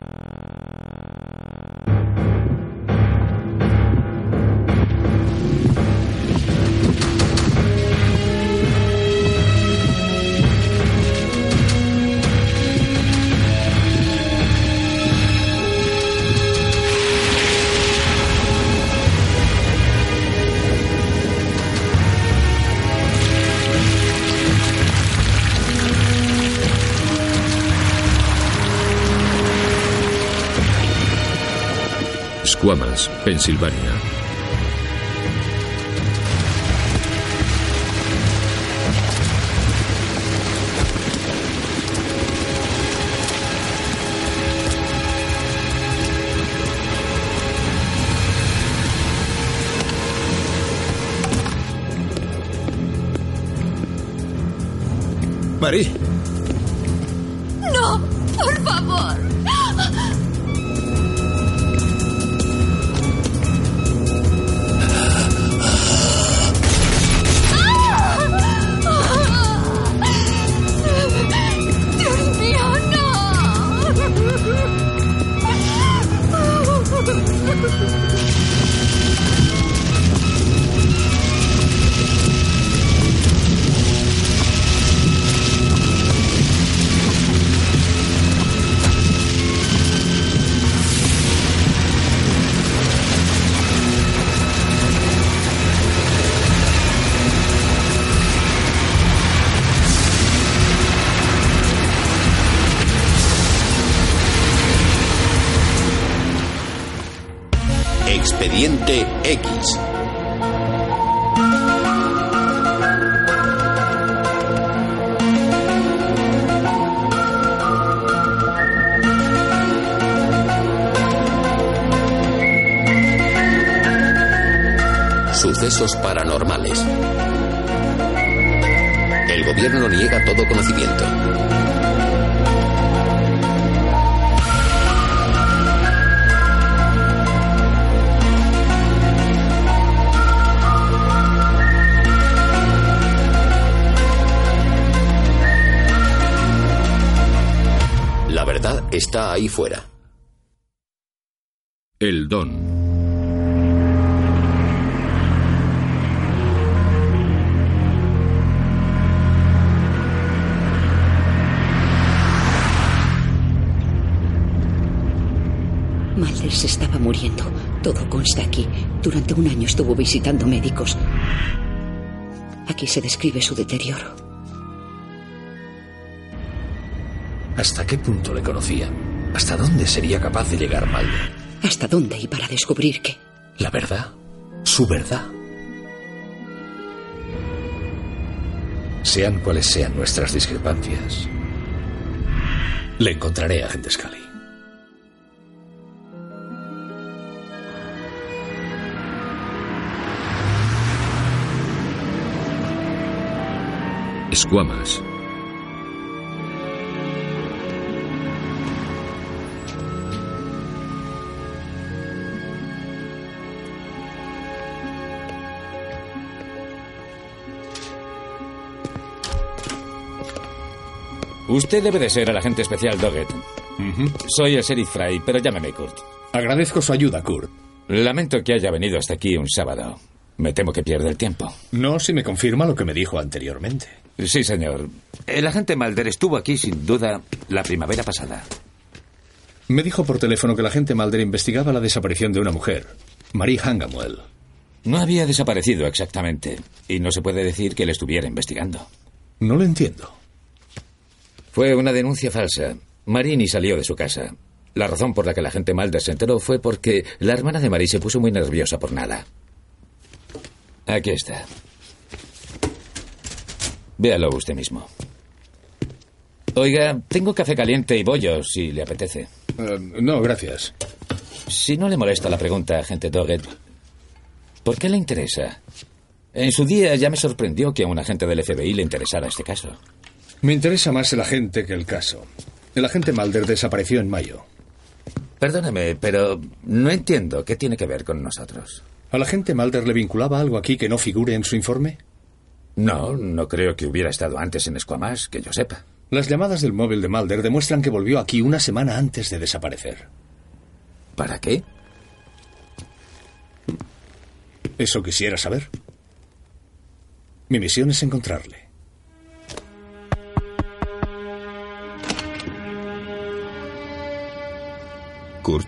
Uh, Squamas, Pensilvania. Marie, ¡No! ¡Por favor! Ahí fuera. El Don. Mulder se estaba muriendo. Todo consta aquí. Durante un año estuvo visitando médicos. Aquí se describe su deterioro. ¿hasta qué punto le conocía? ¿Hasta dónde sería capaz de llegar Mulder? ¿Hasta dónde y para descubrir qué? La verdad, su verdad. Sean cuales sean nuestras discrepancias, le encontraré a agente Scully. Escuamas. Usted debe de ser el agente especial Doggett. Soy el sheriff Fry, pero llámeme Kurt. Agradezco su ayuda, Kurt. Lamento que haya venido hasta aquí un sábado. Me temo que pierde el tiempo. No si me confirma lo que me dijo anteriormente. Sí, señor. El agente Mulder estuvo aquí, sin duda, la primavera pasada. Me dijo por teléfono que la agente Mulder investigaba la desaparición de una mujer, Marie Hangamuel. No había desaparecido exactamente, y no se puede decir que le estuviera investigando. No lo entiendo. Fue una denuncia falsa. Marini salió de su casa. La razón por la que la agente Mulder se enteró fue porque la hermana de Marie se puso muy nerviosa por nada. Aquí está. Véalo usted mismo. Oiga, tengo café caliente y bollos, si le apetece. Eh, no, gracias. Si no le molesta la pregunta, agente Doggett, ¿por qué le interesa? En su día ya me sorprendió que a un agente del FBI le interesara este caso. Me interesa más el agente que el caso. El agente Mulder desapareció en mayo. Perdóneme, pero no entiendo qué tiene que ver con nosotros. ¿Al agente Mulder le vinculaba algo aquí que no figure en su informe? No, no creo que hubiera estado antes en Esquamás, que yo sepa. Las llamadas del móvil de Mulder demuestran que volvió aquí una semana antes de desaparecer. ¿Para qué? ¿Eso quisiera saber? Mi misión es encontrarle. Kurt.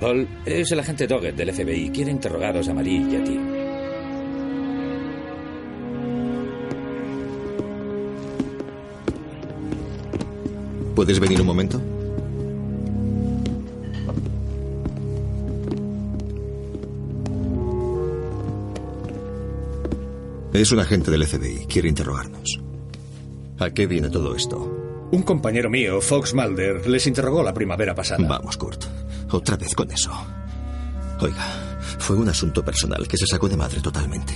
Paul, es el agente Doggett del FBI. Quiere interrogaros a Marie y a ti. ¿Puedes venir un momento? Es un agente del FBI. Quiere interrogarnos. ¿A qué viene todo esto? Un compañero mío, Fox Mulder, les interrogó la primavera pasada. Vamos, Kurt. Otra vez con eso. Oiga, fue un asunto personal que se sacó de madre totalmente.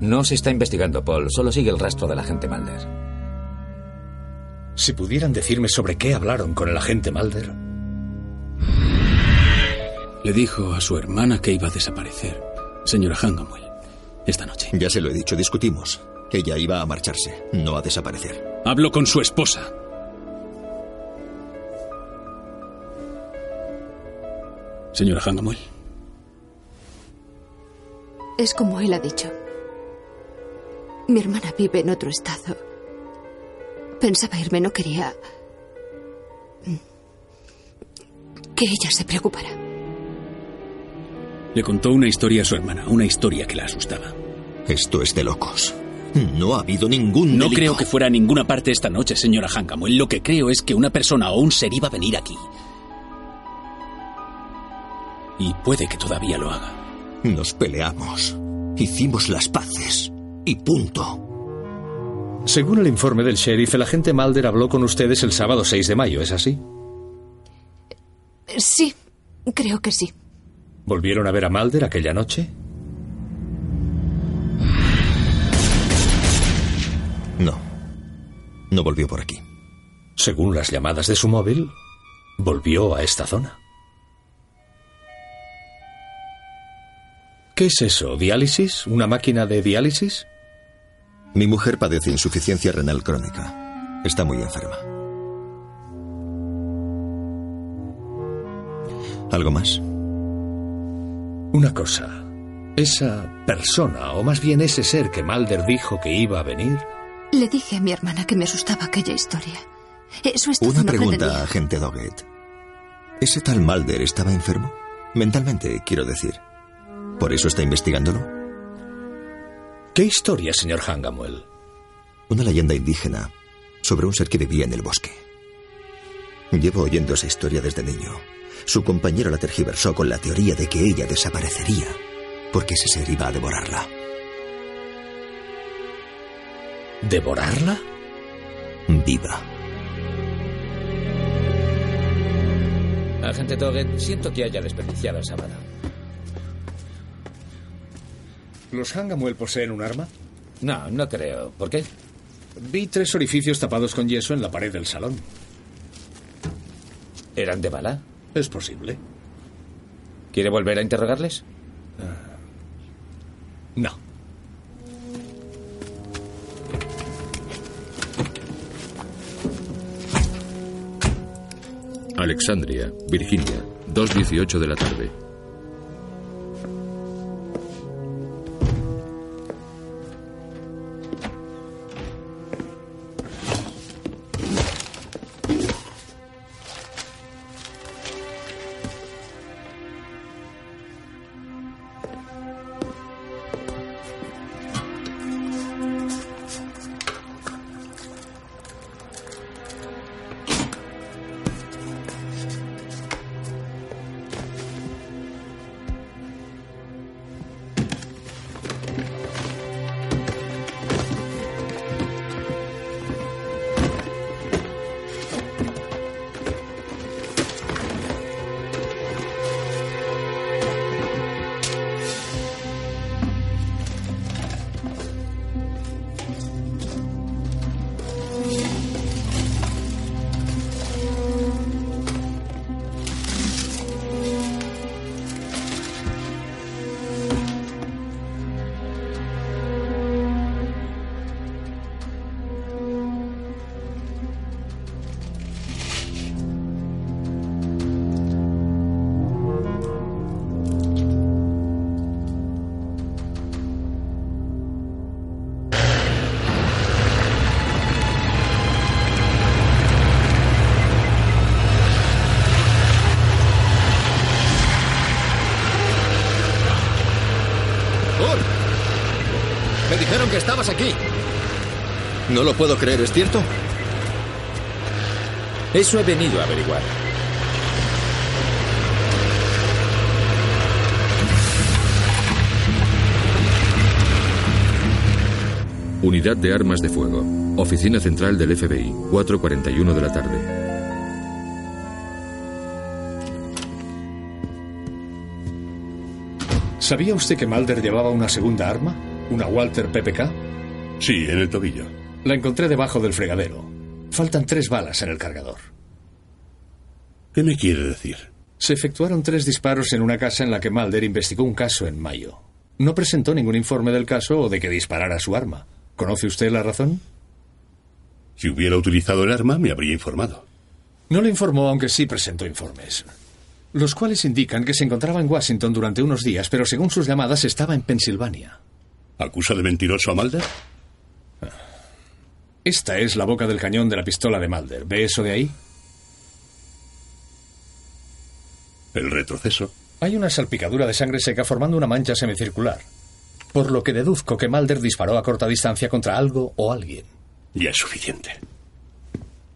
No se está investigando, Paul. Solo sigue el rastro del agente Mulder. Si pudieran decirme sobre qué hablaron con el agente Mulder. Le dijo a su hermana que iba a desaparecer, señora Hangamuel, esta noche. Ya se lo he dicho, discutimos. Ella iba a marcharse, no a desaparecer. Habló con su esposa. Señora Hangamuel. Es como él ha dicho. Mi hermana vive en otro estado. Pensaba irme, no quería que ella se preocupara. Le contó una historia a su hermana, una historia que la asustaba. Esto es de locos. No ha habido ningún No delito. creo que fuera a ninguna parte esta noche, señora Hankamuel. Lo que creo es que una persona o un ser iba a venir aquí. Y puede que todavía lo haga. Nos peleamos. Hicimos las paces. Y punto. Según el informe del sheriff, el agente Mulder habló con ustedes el sábado 6 de mayo, ¿es así? Sí, creo que sí. ¿Volvieron a ver a Mulder aquella noche? No. No volvió por aquí. Según las llamadas de su móvil, volvió a esta zona. ¿Qué es eso? ¿Diálisis? ¿Una máquina de diálisis? Mi mujer padece insuficiencia renal crónica. Está muy enferma. ¿Algo más? Una cosa. Esa persona, o más bien ese ser que Mulder dijo que iba a venir, Le dije a mi hermana que me asustaba aquella historia. Eso es Una pregunta, agente Doggett. ¿Ese tal Mulder estaba enfermo? Mentalmente, quiero decir. ¿Por eso está investigándolo? ¿Qué historia, señor Hangamuel? Una leyenda indígena sobre un ser que vivía en el bosque. Llevo oyendo esa historia desde niño. Su compañero la tergiversó con la teoría de que ella desaparecería porque ese ser iba a devorarla. ¿Devorarla? Viva. Agente Doggett, siento que haya desperdiciado el sábado. ¿Los Hangamuel poseen un arma? No, no creo. ¿Por qué? Vi tres orificios tapados con yeso en la pared del salón. ¿Eran de bala? Es posible. ¿Quiere volver a interrogarles? No. Alexandria, Virginia, 2.18 de la tarde. Que estabas aquí. No lo puedo creer, ¿es cierto? Eso he venido a averiguar. Unidad de Armas de Fuego. Oficina Central del FBI. 4.41 de la tarde. ¿Sabía usted que Mulder llevaba una segunda arma? ¿Una Walter PPK? Sí, en el tobillo. La encontré debajo del fregadero. Faltan tres balas en el cargador. ¿Qué me quiere decir? Se efectuaron tres disparos en una casa en la que Mulder investigó un caso en mayo. No presentó ningún informe del caso o de que disparara su arma. ¿Conoce usted la razón? Si hubiera utilizado el arma, me habría informado. No le informó, aunque sí presentó informes. Los cuales indican que se encontraba en Washington durante unos días, pero según sus llamadas estaba en Pensilvania. ¿Acusa de mentiroso a Mulder? Esta es la boca del cañón de la pistola de Mulder. ¿Ve eso de ahí? El retroceso. Hay una salpicadura de sangre seca formando una mancha semicircular. Por lo que deduzco que Mulder disparó a corta distancia contra algo o alguien. Ya es suficiente.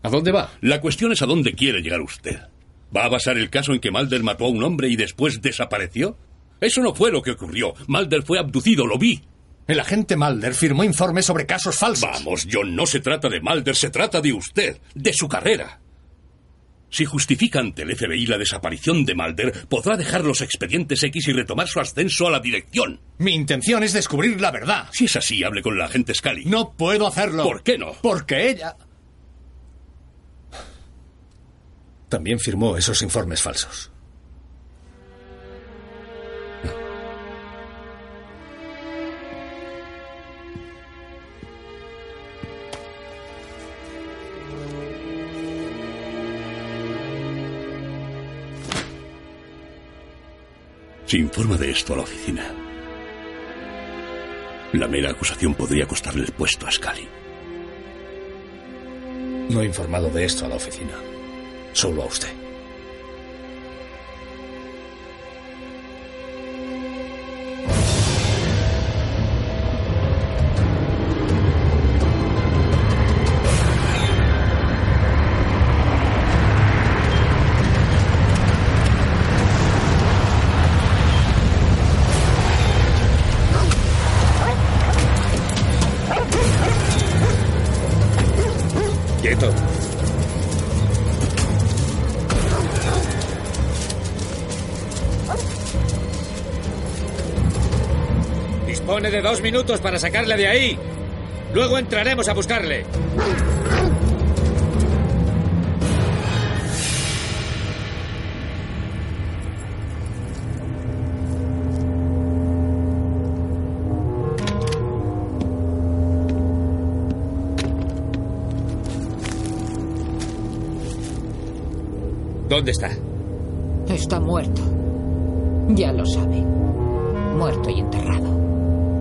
¿A dónde va? La cuestión es a dónde quiere llegar usted. ¿Va a basar el caso en que Mulder mató a un hombre y después desapareció? Eso no fue lo que ocurrió. Mulder fue abducido, lo vi. El agente Mulder firmó informes sobre casos falsos. Vamos, John, no se trata de Mulder, se trata de usted, de su carrera. Si justifica ante el FBI la desaparición de Mulder, podrá dejar los expedientes X y retomar su ascenso a la dirección. Mi intención es descubrir la verdad. Si es así, hable con la agente Scully. No puedo hacerlo. ¿Por qué no? Porque ella... También firmó esos informes falsos. Si informa de esto a la oficina, la mera acusación podría costarle el puesto a Scully. No he informado de esto a la oficina. Solo a usted. Dispone de dos minutos para sacarle de ahí. Luego entraremos a buscarle. ¿Dónde está? Está muerto. Ya lo sabe. Muerto y enterrado.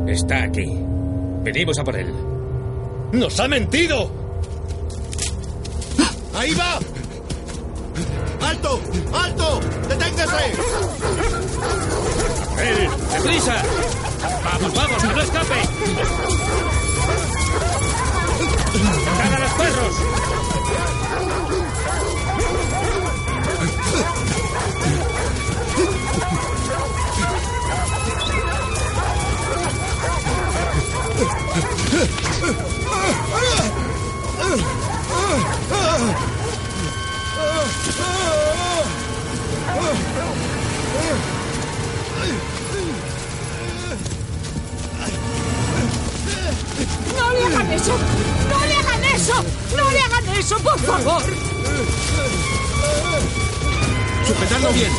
Está aquí. Venimos a por él. ¡Nos ha mentido! ¡Ahí va! ¡Alto! ¡Alto! ¡Deténgase! ¡Eh! ¡Deprisa! ¡Vamos, vamos! ¡Que no escape! ¡Caga a los perros! Eso! ¡No le hagan eso! ¡No le hagan eso, por favor! ¡Sujetadlo bien!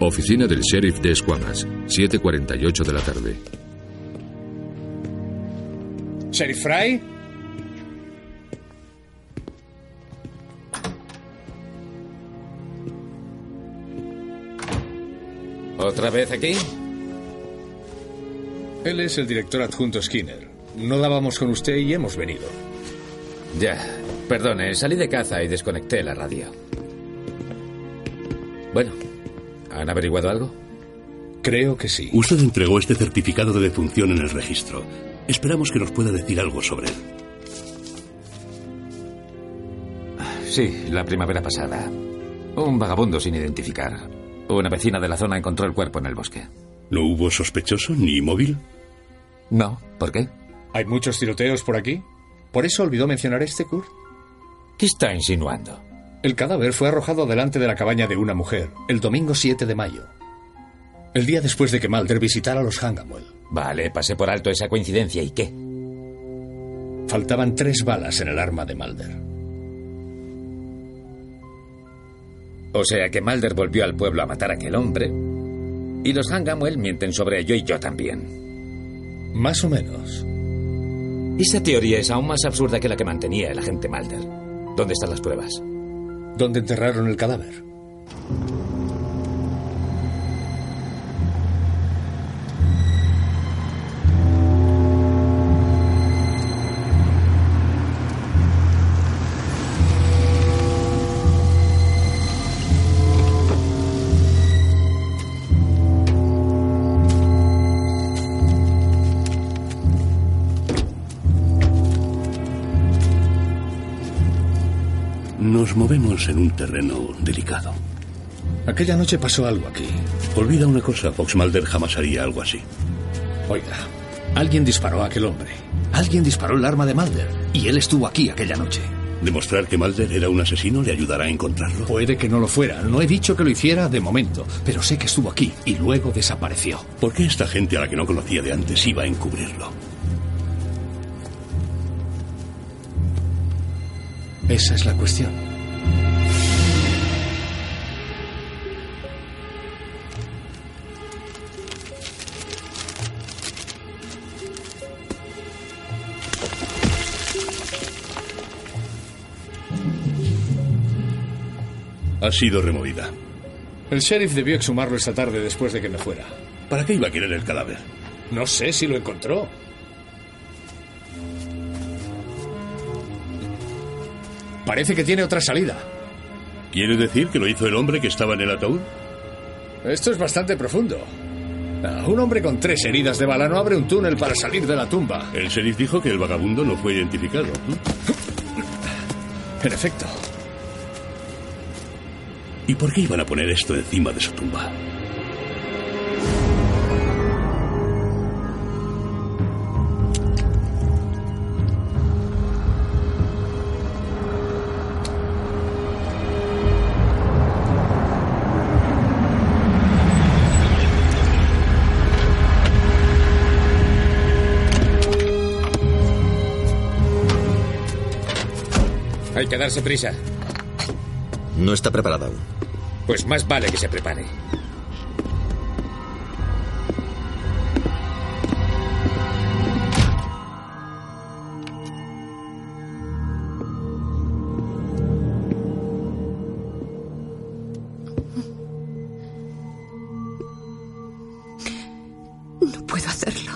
Oficina del sheriff de Escuamas. 7.48 de la tarde. ¿Sheriff Fry? ¿Otra vez aquí? Él es el director adjunto Skinner. No dábamos con usted y hemos venido. Ya, perdone, salí de caza y desconecté la radio. Bueno, ¿han averiguado algo? Creo que sí. Usted entregó este certificado de defunción en el registro. Esperamos que nos pueda decir algo sobre él. Sí, la primavera pasada. Un vagabundo sin identificar. Una vecina de la zona encontró el cuerpo en el bosque. ¿No hubo sospechoso ni móvil? No. ¿Por qué? ¿Hay muchos tiroteos por aquí? ¿Por eso olvidó mencionar este, Kurt? ¿Qué está insinuando? El cadáver fue arrojado delante de la cabaña de una mujer el domingo 7 de mayo. El día después de que Mulder visitara a los Hangamuel. Vale, pasé por alto esa coincidencia. ¿Y qué? Faltaban tres balas en el arma de Mulder. O sea que Mulder volvió al pueblo a matar a aquel hombre. Y los Hangamuel mienten sobre ello y yo también. Más o menos. Esa teoría es aún más absurda que la que mantenía el agente Mulder. ¿Dónde están las pruebas? ¿Dónde enterraron el cadáver? Movemos en un terreno delicado. Aquella noche pasó algo aquí. Olvida una cosa, Fox Mulder jamás haría algo así. Oiga, alguien disparó a aquel hombre. Alguien disparó el arma de Mulder. Y él estuvo aquí aquella noche. ¿Demostrar que Mulder era un asesino le ayudará a encontrarlo? Puede que no lo fuera. No he dicho que lo hiciera de momento. Pero sé que estuvo aquí y luego desapareció. ¿Por qué esta gente a la que no conocía de antes iba a encubrirlo? Esa es la cuestión. Ha sido removida. El sheriff debió exhumarlo esta tarde después de que me fuera. ¿Para qué iba a querer el cadáver? No sé si lo encontró. Parece que tiene otra salida. ¿Quiere decir que lo hizo el hombre que estaba en el ataúd? Esto es bastante profundo. Un hombre con tres heridas de bala no abre un túnel para salir de la tumba. El sheriff dijo que el vagabundo no fue identificado. En efecto. ¿Y por qué iban a poner esto encima de su tumba? Hay que darse prisa. No está preparada aún. Pues más vale que se prepare. No puedo hacerlo.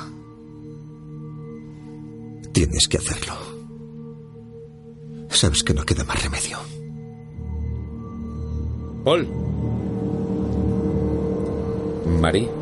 Tienes que hacerlo. Sabes que no queda más remedio. Paul. Marie.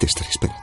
Te estaré esperando.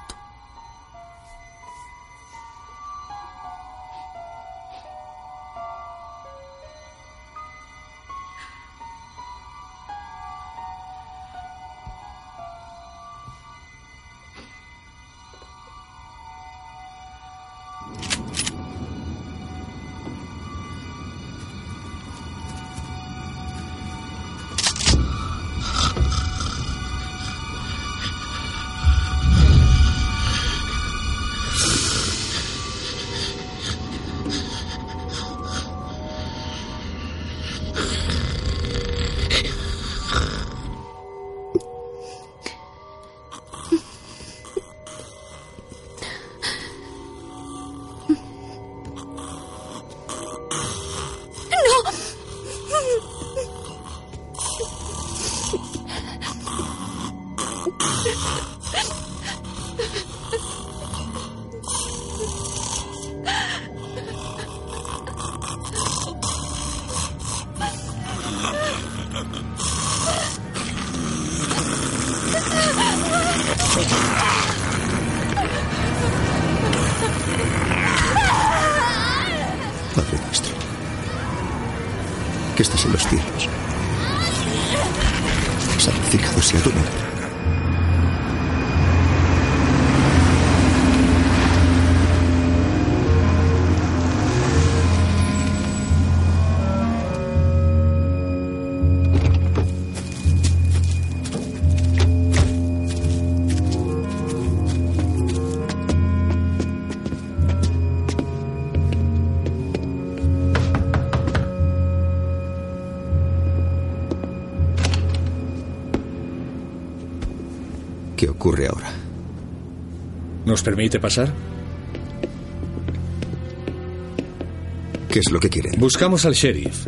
Los cielos. Santificado sea tu nombre. Ocurre ahora? ¿Nos permite pasar? ¿Qué es lo que quieren? Buscamos al sheriff.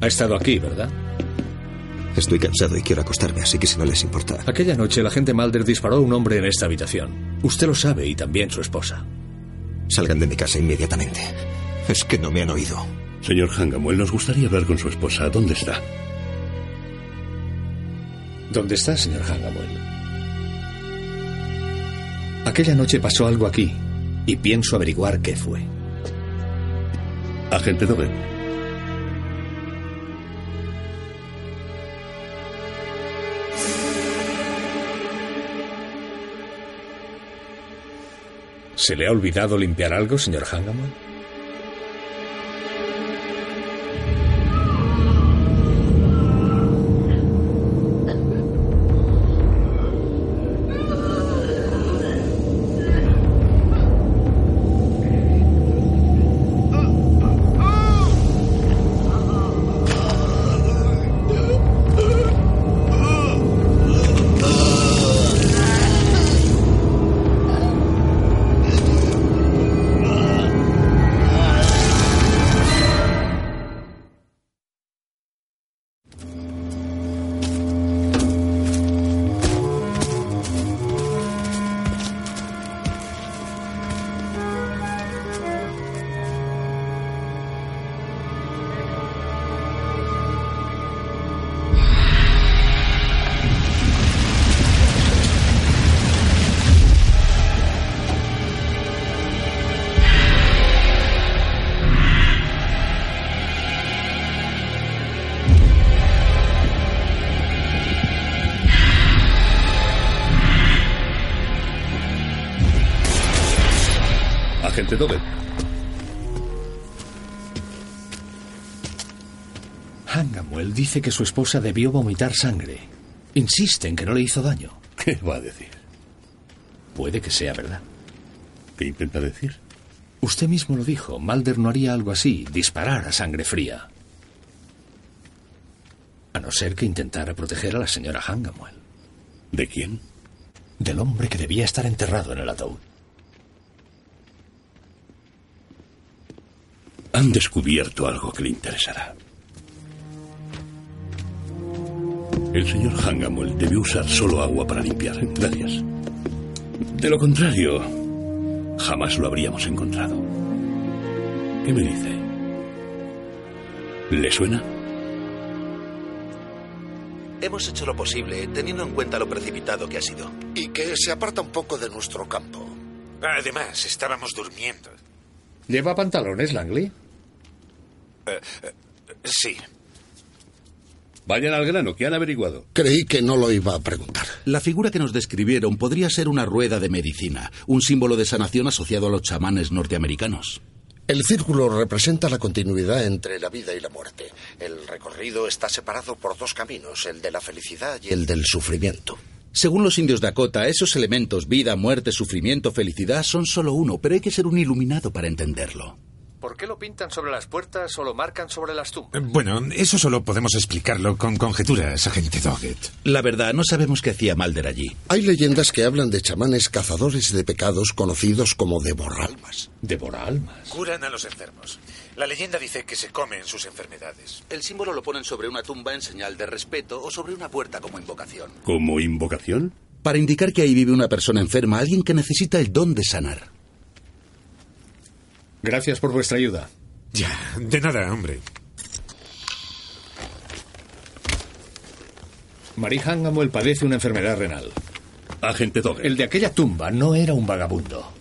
Ha estado aquí, ¿verdad? Estoy cansado y quiero acostarme, así que si no les importa. Aquella noche el agente Mulder disparó a un hombre en esta habitación. Usted lo sabe y también su esposa. Salgan de mi casa inmediatamente. Es que no me han oído. Señor Hangamuel, nos gustaría hablar con su esposa. ¿Dónde está? ¿Dónde está, señor Hangamuel? Aquella noche pasó algo aquí y pienso averiguar qué fue. Agente Dobbin. ¿Se le ha olvidado limpiar algo, señor Hangamuel? Agente. Hangamuel dice que su esposa debió vomitar sangre. Insiste en que no le hizo daño. ¿Qué va a decir? Puede que sea verdad. ¿Qué intenta decir? Usted mismo lo dijo. Mulder no haría algo así, disparar a sangre fría. A no ser que intentara proteger a la señora Hangamuel. ¿De quién? Del hombre que debía estar enterrado en el ataúd. Han descubierto algo que le interesará. El señor Hangamuel debió usar solo agua para limpiar. Gracias. De lo contrario, jamás lo habríamos encontrado. ¿Qué me dice? ¿Le suena? Hemos hecho lo posible, teniendo en cuenta lo precipitado que ha sido. Y que se aparta un poco de nuestro campo. Además, estábamos durmiendo. ¿Lleva pantalones, Langley? Eh, eh, sí. Vayan al grano, que han averiguado. Creí que no lo iba a preguntar. La figura que nos describieron podría ser una rueda de medicina, un símbolo de sanación asociado a los chamanes norteamericanos. El círculo representa la continuidad entre la vida y la muerte. El recorrido está separado por dos caminos, el de la felicidad y el del sufrimiento. Según los indios Dakota, esos elementos, vida, muerte, sufrimiento, felicidad, son solo uno, pero hay que ser un iluminado para entenderlo. ¿Por qué lo pintan sobre las puertas o lo marcan sobre las tumbas? Bueno, eso solo podemos explicarlo con conjeturas, agente Doggett. La verdad, no sabemos qué hacía Malder allí. Hay leyendas que hablan de chamanes cazadores de pecados conocidos como devoralmas. ¿Devoralmas? Curan a los enfermos. La leyenda dice que se comen sus enfermedades. El símbolo lo ponen sobre una tumba en señal de respeto o sobre una puerta como invocación. ¿Como invocación? Para indicar que ahí vive una persona enferma, alguien que necesita el don de sanar. Gracias por vuestra ayuda. Ya, de nada, hombre. Marie Hangamuel padece una enfermedad renal. Agente Doggett. El de aquella tumba no era un vagabundo.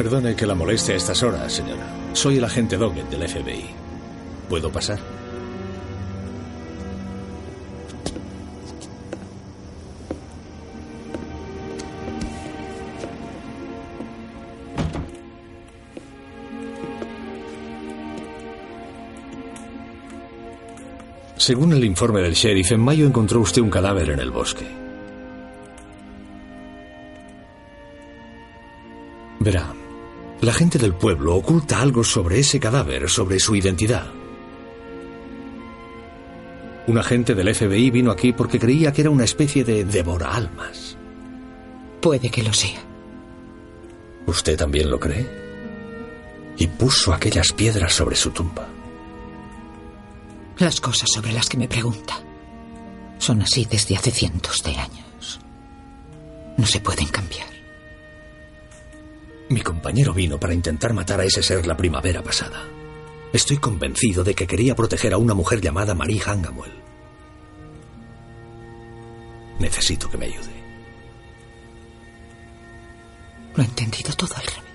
Perdone que la moleste a estas horas, señora. Soy el agente Doggett del FBI. ¿Puedo pasar? Según el informe del sheriff, en mayo encontró usted un cadáver en el bosque. Verá, la gente del pueblo oculta algo sobre ese cadáver, sobre su identidad. Un agente del FBI vino aquí porque creía que era una especie de devora almas. Puede que lo sea. ¿Usted también lo cree? Y puso aquellas piedras sobre su tumba. Las cosas sobre las que me pregunta son así desde hace cientos de años. No se pueden cambiar. Mi compañero vino para intentar matar a ese ser la primavera pasada. Estoy convencido de que quería proteger a una mujer llamada Marie Hangamuel. Necesito que me ayude. Lo he entendido todo al revés.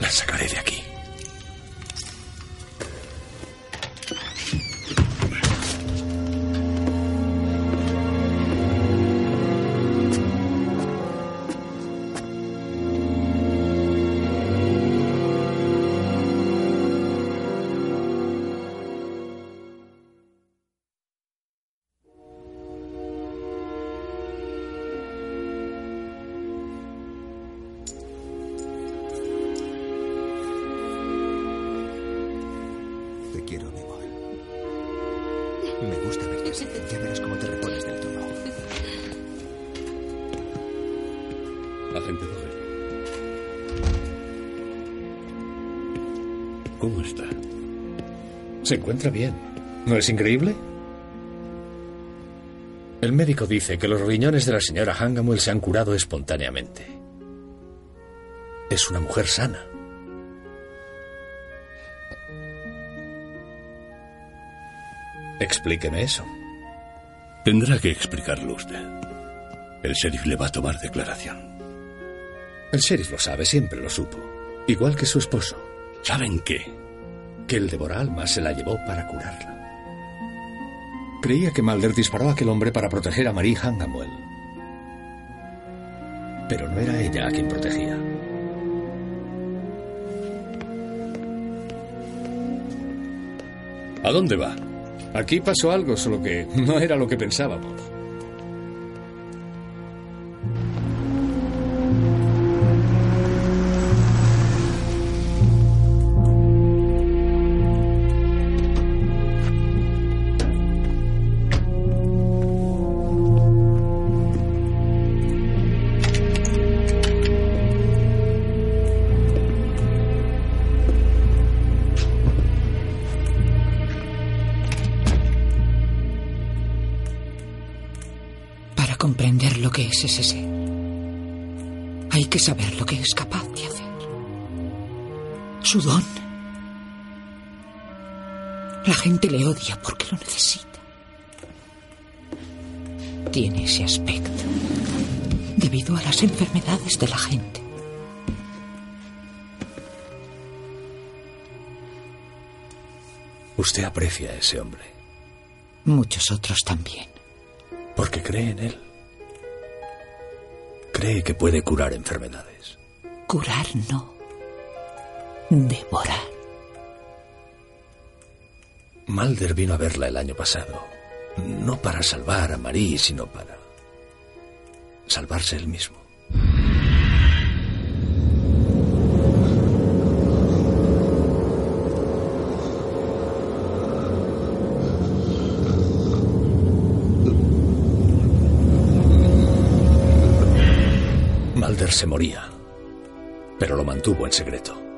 La sacaré de aquí. Se encuentra bien. ¿No es increíble? El médico dice que los riñones de la señora Hangamuel se han curado espontáneamente. Es una mujer sana. Explíqueme eso. Tendrá que explicarlo usted. El sheriff le va a tomar declaración. El sheriff lo sabe, siempre lo supo. Igual que su esposo. ¿Saben qué? Que el devoralma se la llevó para curarla. Creía que Mulder disparó a aquel hombre para proteger a Marie Hangamuel. Pero no era ella a quien protegía. ¿A dónde va? Aquí pasó algo, solo que no era lo que pensábamos. Don. La gente le odia porque lo necesita. Tiene ese aspecto debido a las enfermedades de la gente. Usted aprecia a ese hombre. Muchos otros también. Porque cree en él. Cree que puede curar enfermedades. Curar no. Devorar. Malder vino a verla el año pasado. No para salvar a Marie, sino para salvarse él mismo. Malder se moría, pero lo mantuvo en secreto.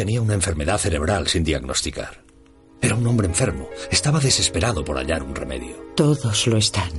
Tenía una enfermedad cerebral sin diagnosticar. Era un hombre enfermo. Estaba desesperado por hallar un remedio. Todos lo están.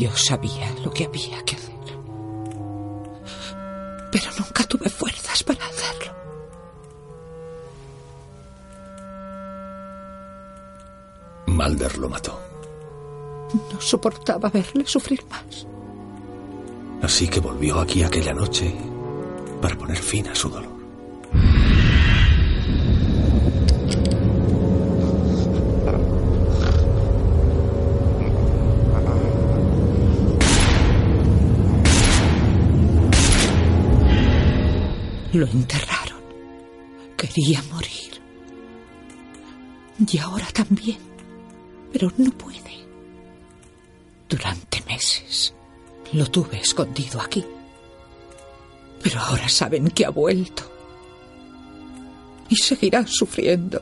Yo sabía lo que había que hacer. Pero nunca tuve fuerzas para hacerlo. Malder lo mató. No soportaba verle sufrir más. Así que volvió aquí aquella noche para poner fin a su dolor. Lo enterraron. Quería morir. Y ahora también. Pero no puede. Durante meses lo tuve escondido aquí. Pero ahora saben que ha vuelto. Y seguirá sufriendo.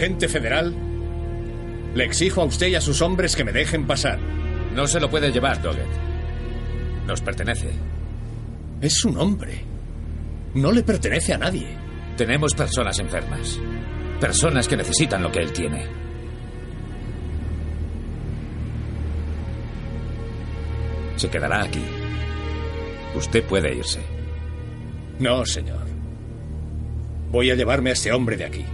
Agente federal, le exijo a usted y a sus hombres que me dejen pasar. No se lo puede llevar, Doggett. Nos pertenece. Es un hombre. No le pertenece a nadie. Tenemos personas enfermas. Personas que necesitan lo que él tiene. Se quedará aquí. Usted puede irse. No, señor. Voy a llevarme a este hombre de aquí.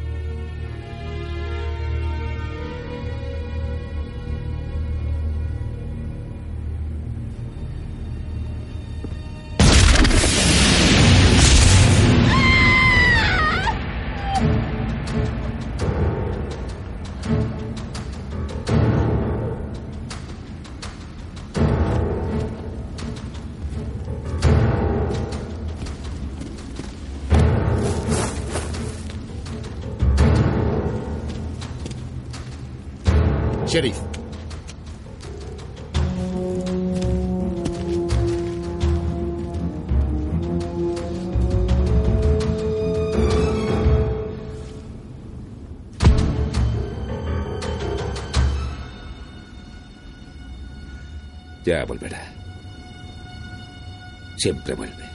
Siempre vuelve.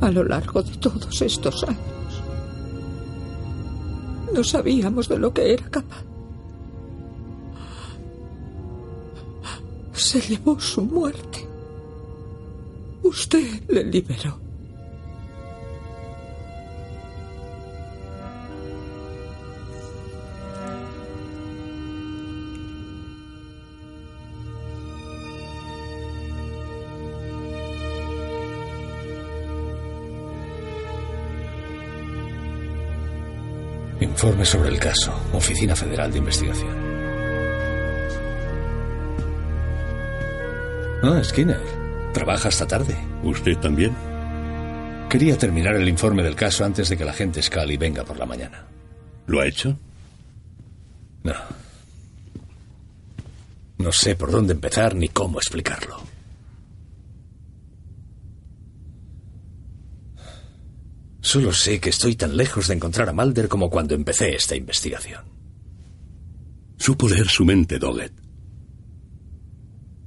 A lo largo de todos estos años, no sabíamos de lo que era capaz. Se llevó su muerte. Usted le liberó. Informe sobre el caso. Oficina Federal de Investigación. Ah, Skinner. ¿Trabaja hasta tarde? ¿Usted también? Quería terminar el informe del caso antes de que la gente Scully venga por la mañana. ¿Lo ha hecho? No. No sé por dónde empezar ni cómo explicarlo. Solo sé que estoy tan lejos de encontrar a Mulder como cuando empecé esta investigación. Supo leer su mente, Doggett.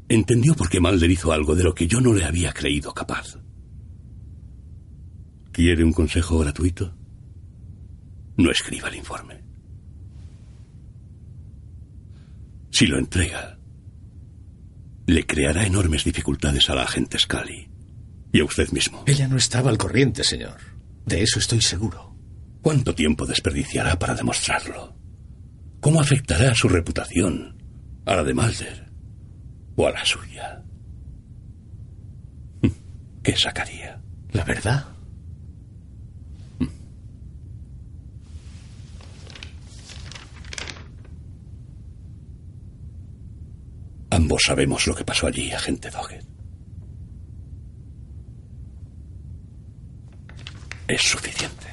Entendió por qué Mulder hizo algo de lo que yo no le había creído capaz. ¿Quiere un consejo gratuito? No escriba el informe. Si lo entrega, le creará enormes dificultades a la agente Scully y a usted mismo. Ella no estaba al corriente, señor. De eso estoy seguro. ¿Cuánto tiempo desperdiciará para demostrarlo? ¿Cómo afectará a su reputación? ¿A la de Mulder? ¿O a la suya? ¿Qué sacaría? ¿La verdad? Ambos sabemos lo que pasó allí, agente Doggett. Es suficiente.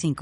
25.